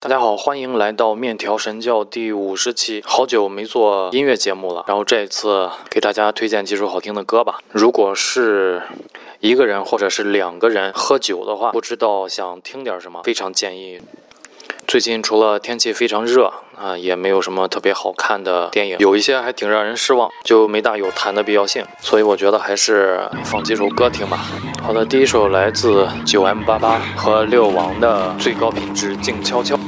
大家好，欢迎来到面条神教第五十期。好久没做音乐节目了，然后这一次给大家推荐几首好听的歌吧。如果是一个人或者是两个人喝酒的话，不知道想听点什么，非常建议。最近除了天气非常热啊，也没有什么特别好看的电影，有一些还挺让人失望，就没大有谈的必要性。所以我觉得还是放几首歌听吧。好的，第一首来自九 M 八八和六王的最高品质静悄悄。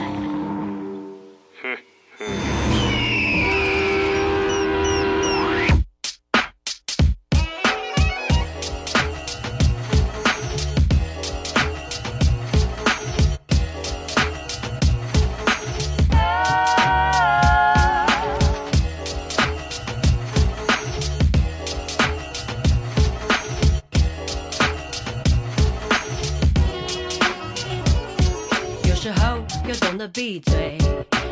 就懂得闭嘴，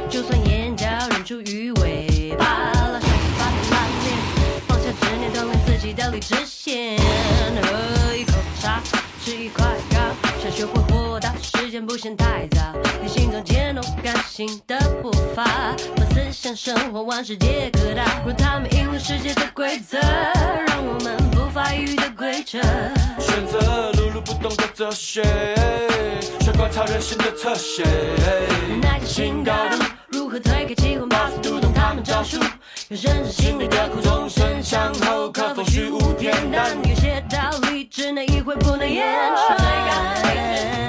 就算眼角忍住鱼尾，巴拉手机，把点烂脸，放下执念，锻炼自己的理智线。喝一口茶，吃一块，不嫌太早。你心中渐动感性的步伐，把思想生活往世界各大，若他们赢了世界的规则，让我们不发育的规则。选择碌碌不动的哲学，学观察人性的侧写。那个新高度，如何推开机关，把速读懂他们招数？有认识心里的苦，终身向后，可否虚无恬淡？有些道理只能意会，不能言传。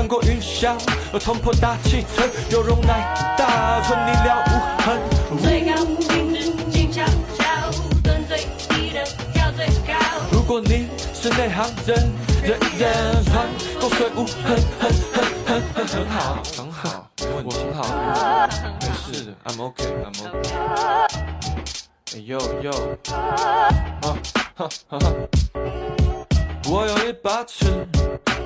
穿过云霄，冲破大气层，有容乃大，存你了无痕。最高品质静悄悄，蹲最低的跳最高。如果你是内行人，人人穿过水无痕，很很很很很好，很好，我很好，没事的，I'm OK，I'm OK。哎呦呦，啊哈哈哈。我有一把尺，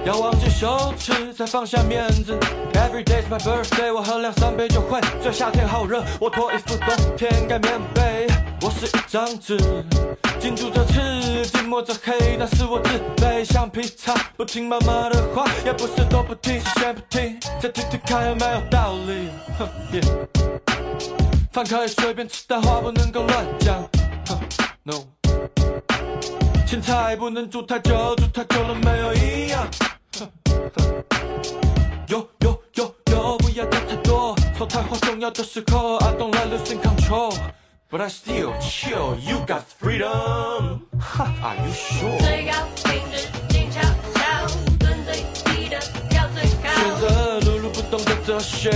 要忘记羞耻，再放下面子。Every day's my birthday，我喝两三杯就会醉。夏天好热，我脱衣服，冬天盖棉被。我是一张纸，紧住着刺，紧抹着黑，但是我自卑。橡皮擦，不听妈妈的话，也不是都不听，是先不听，再听听看有没有道理。饭可以随便吃，但话不能够乱讲。菜不能煮太久，煮太久了没有营养。有有有有，不要讲太多，说太话重要的时候，I don't like losing control。But I still chill, you got freedom. Ha, are you sure? 最高品质静悄悄，蹲最低的跳最高。选择碌碌不动的哲，学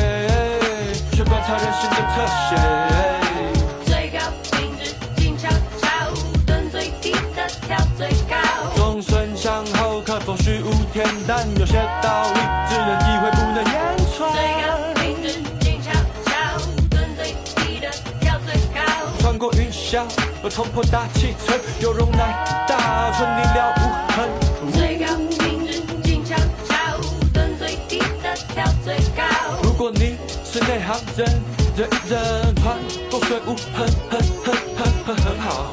虚无恬淡？有些道理只能意会，不能言传。最高品质静悄悄，蹲最低的跳最高。穿过云霄，冲破大气层，有容乃大，存你了无痕。最高品质静悄悄，蹲最低的跳最高。如果你是内行人，人人穿过水无痕，很很很很很好，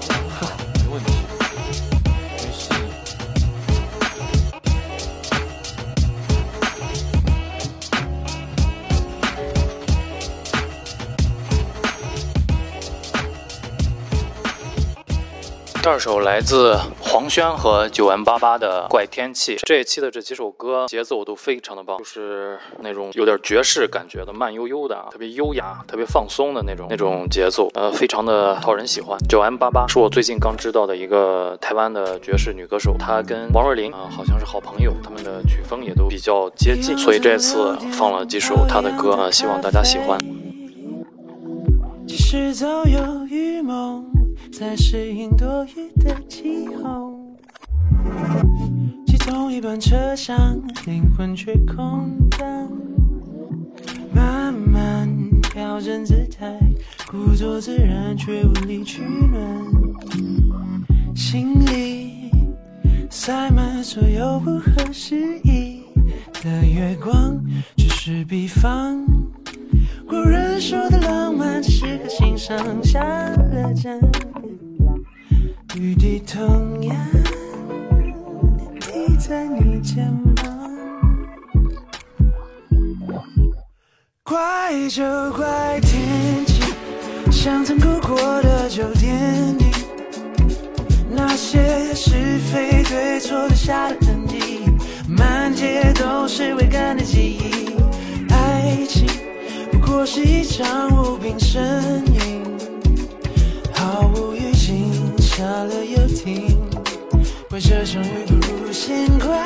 第二首来自黄轩和九 M 八八的《怪天气》。这一期的这几首歌节奏都非常的棒，就是那种有点爵士感觉的，慢悠悠的啊，特别优雅、特别放松的那种那种节奏，呃，非常的讨人喜欢。九 M 八八是我最近刚知道的一个台湾的爵士女歌手，她跟王若琳啊、好像是好朋友，他们的曲风也都比较接近，所以这次放了几首她的歌啊、希望大家喜欢。即使早有预谋，在适应多雨的气候。挤同一班车厢，灵魂却空荡。慢慢调整姿态，故作自然却无力取暖。心里塞满所有不合时宜的月光，只是比方。古人说的浪漫，只是合心上下了站。雨滴同样滴在你肩膀，怪就怪天气，像曾哭过的旧电影，那些是非对错留下的痕迹，满街都是未干的记忆。是一场无病呻吟，毫无预警，下了又停，怪这场雨不如先怪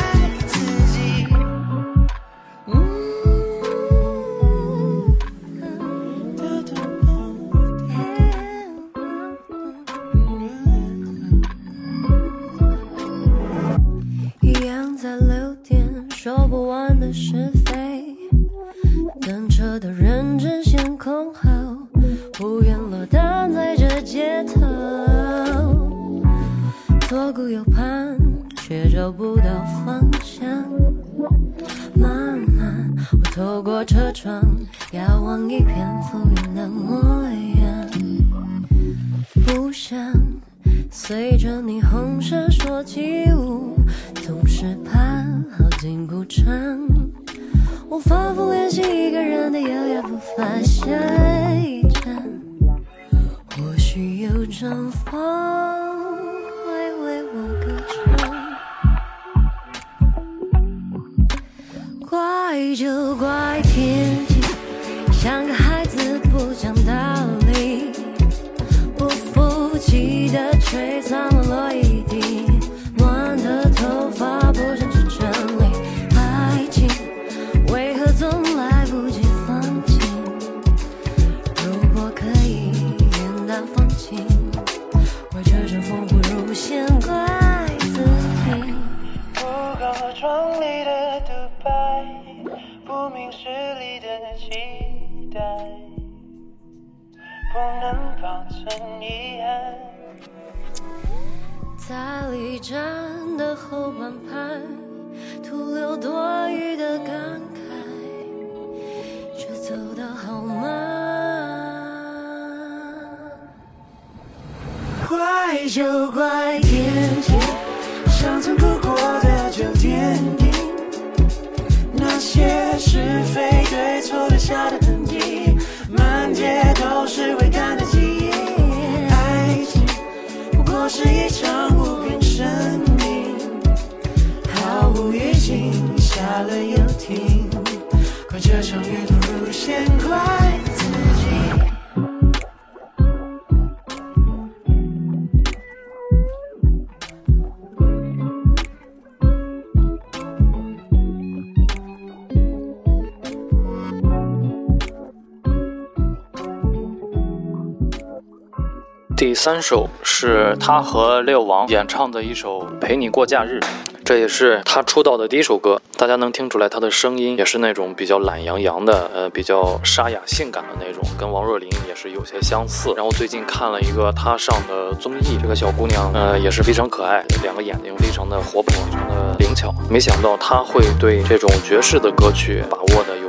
着霓虹闪烁起舞，总是怕耗尽鼓唱。我反复练习一个人的优雅步伐，下一站，或许有阵风会为我歌唱。怪就怪天气，像个孩子不讲道理。不服气的吹散期待，不能保存遗憾。在离站的后半排，徒留多余的感慨，却走得好慢。怪就怪天气，像曾哭过的酒店里，那些是非对错留下的痕迹，满街都是未干的记忆。爱情不过是一场无病呻吟，毫无预警，下了又停，怪这场雨不如先怪第三首是他和六王演唱的一首《陪你过假日》，这也是他出道的第一首歌。大家能听出来，他的声音也是那种比较懒洋洋的，呃，比较沙哑性感的那种，跟王若琳也是有些相似。然后最近看了一个他上的综艺，这个小姑娘，呃，也是非常可爱，两个眼睛非常的活泼，非常的灵巧。没想到她会对这种爵士的歌曲把握的有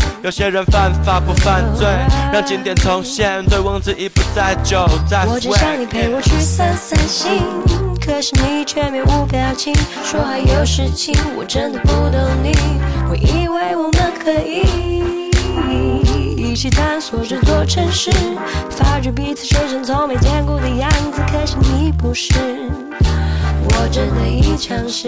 有些人犯法不犯罪，让经典重现，醉翁之意不在酒，在我只想你陪我去散散心，可是你却面无表情，说还有事情，我真的不懂你。我以为我们可以一起探索这座城市，发觉彼此身上从没见过的样子，可是你不是，我真的已尝试。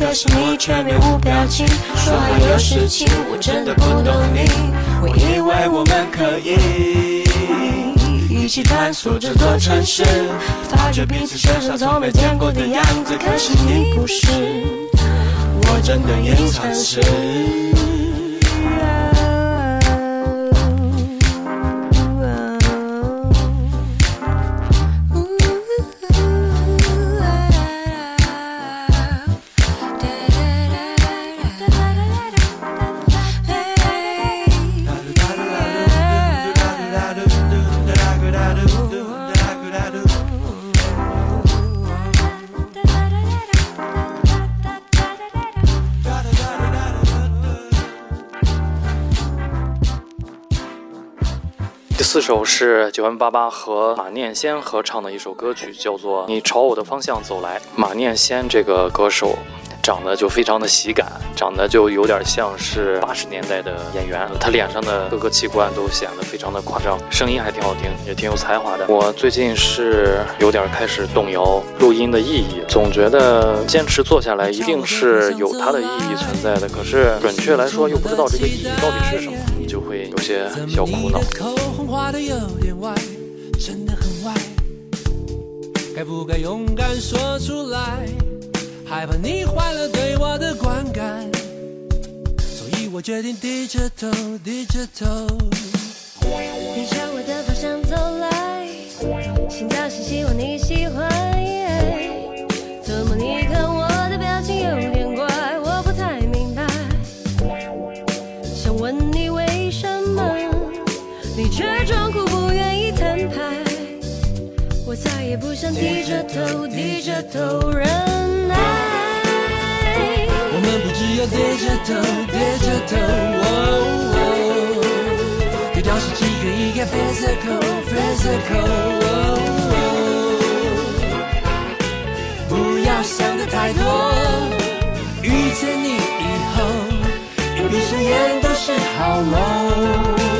可是你却面无表情，说还有事情，我真的不懂你。我以为我们可以一起探索这座城市，发觉彼此身上从没见过的样子，可是你不是，我真的也尝试。首是九万八八和马念先合唱的一首歌曲，叫做《你朝我的方向走来》。马念先这个歌手。长得就非常的喜感，长得就有点像是八十年代的演员，他脸上的各个器官都显得非常的夸张，声音还挺好听，也挺有才华的。我最近是有点开始动摇录音的意义，总觉得坚持做下来一定是有它的意义存在的，可是准确来说又不知道这个意义到底是什么，就会有些小苦恼。画的有点歪，真的很歪，该不该勇敢说出来？害怕你坏了对我的观感，所以我决定低着头，低着头。你朝我的方向走来，心跳是希望你喜欢。想低着头，低着头忍耐。我们不只有低着头，低着头。哦哦对调是几个一个 physical physical。哦不要想的太多，遇见你以后，一闭上眼都是好梦。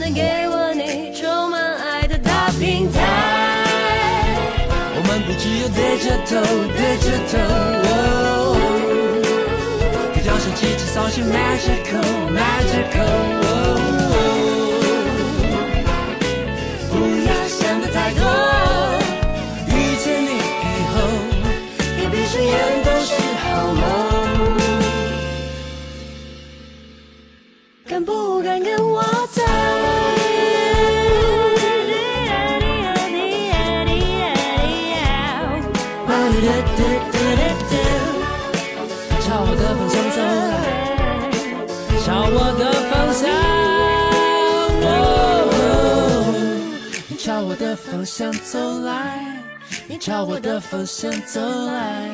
能给我你充满爱的大平台。我们不只有对着头，对着头。别让手机制造些 magical，magical。的方向走来，你朝我的方向走来，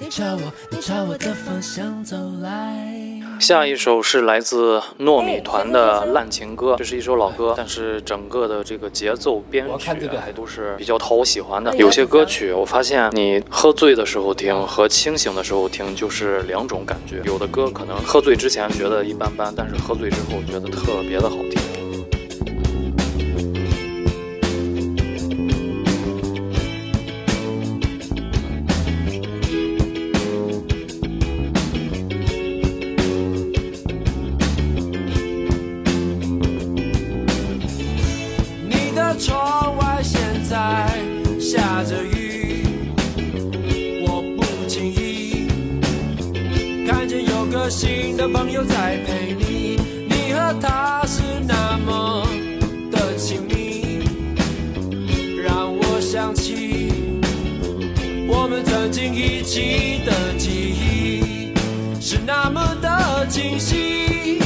你朝我，你朝我的方向走来。下一首是来自糯米团的《烂情歌》，这是一首老歌，但是整个的这个节奏编曲还都是比较讨我喜欢的。有些歌曲，我发现你喝醉的时候听和清醒的时候听就是两种感觉。有的歌可能喝醉之前觉得一般般，但是喝醉之后觉得特别的好听。那么的清晰。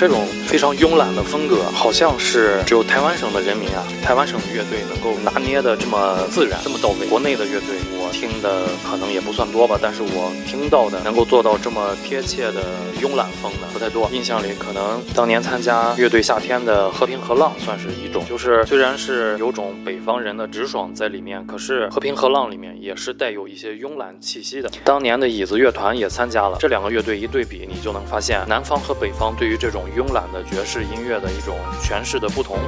这种非常慵懒的风格好像是只有台湾省的人民啊台湾省的乐队能够拿捏的这么自然这么到位。国内的乐队听的可能也不算多吧，但是我听到的能够做到这么贴切的慵懒风的不太多。印象里可能当年参加乐队夏天的和平和浪算是一种，就是虽然是有种北方人的直爽在里面，可是和平和浪里面也是带有一些慵懒气息的。当年的椅子乐团也参加了，这两个乐队一对比，你就能发现南方和北方对于这种慵懒的爵士音乐的一种诠释的不同。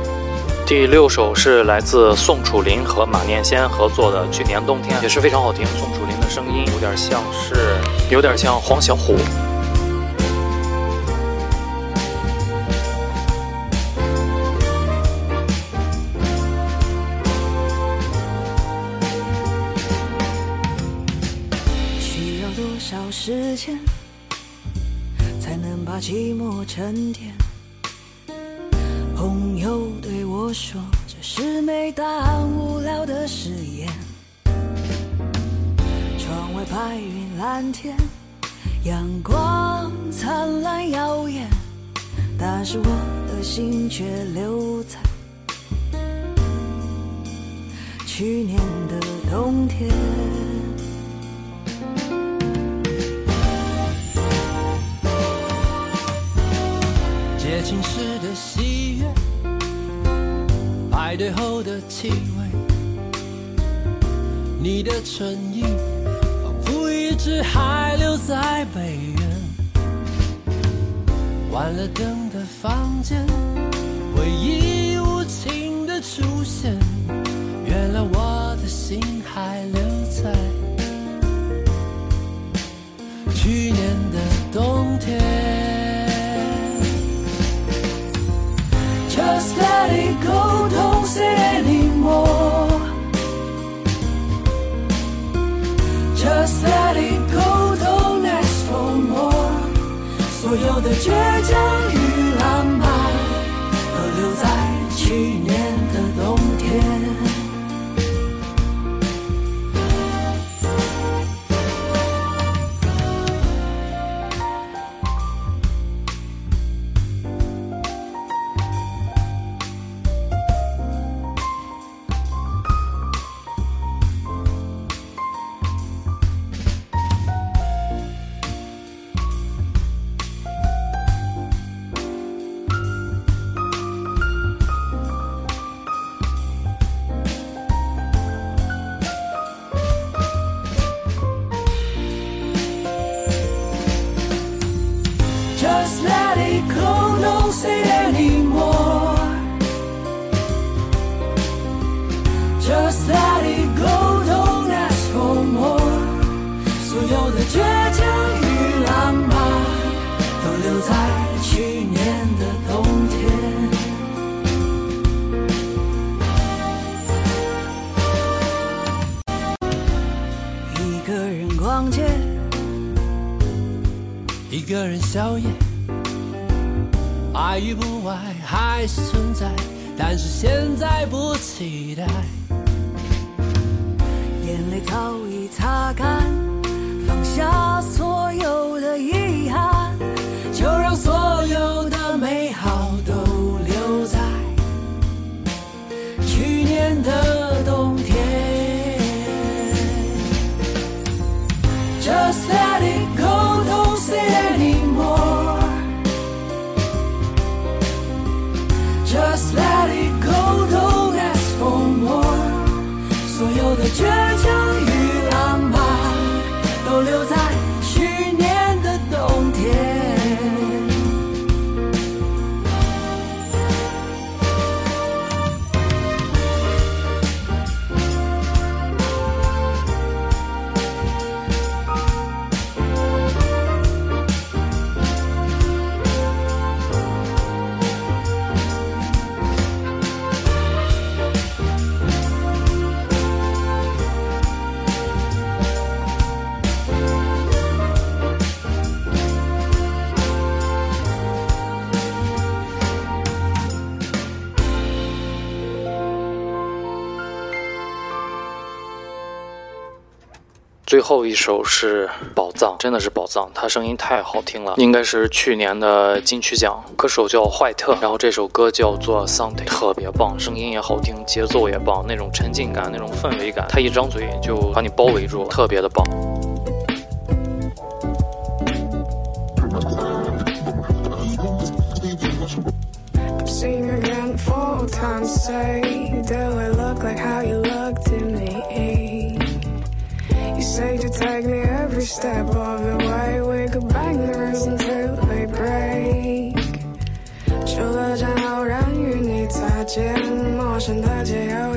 第六首是来自宋楚林和马念先合作的《去年冬天》，也是非常好听。宋楚林的声音有点像是，有点像黄小琥。需要多少时间才能把寂寞沉淀？天，阳光灿烂耀眼，但是我的心却留在去年的冬天。接近时的喜悦，排队后的气味，你的唇是还留在北园。关了灯的房间，回忆无情的出现，原来我的心还留在去年的冬天。Just let it go, don't say 所有的倔强与浪漫都留在去年。一个人宵夜，爱与不爱还是存在，但是现在不期待。眼泪早已擦干，放下所有的遗憾，倔强最后一首是宝藏，真的是宝藏，他声音太好听了，应该是去年的金曲奖。歌手叫坏特，然后这首歌叫做 Sunday 特别棒，声音也好听，节奏也棒，那种沉浸感，那种氛围感，他一张嘴就把你包围住，特别的棒。step of the way. We could bang the rules until they break. 除了战后让与你擦肩，陌生的街有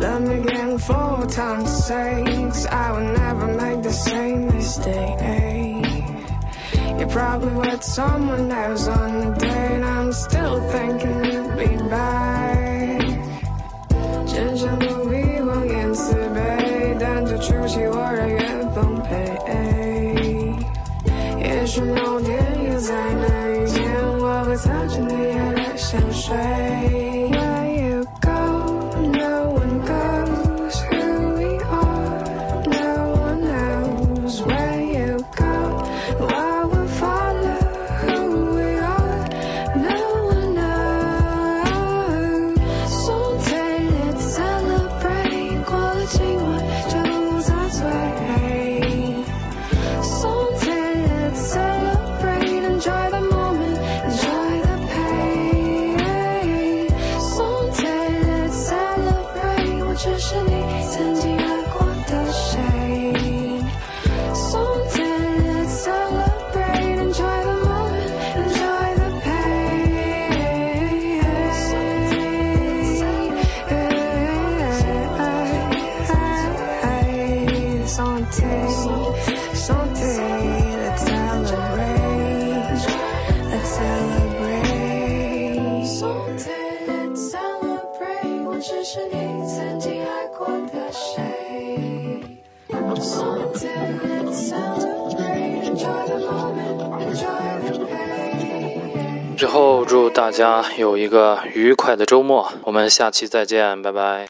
Love me again four times six. I will never make the same mistake. You probably with someone else on the date. I'm still thinking you'd be back. 真相不必谎言慈悲，但这出戏我让缘分陪。也许某天又在哪一天，我会擦着你爱的香水。有一个愉快的周末，我们下期再见，拜拜。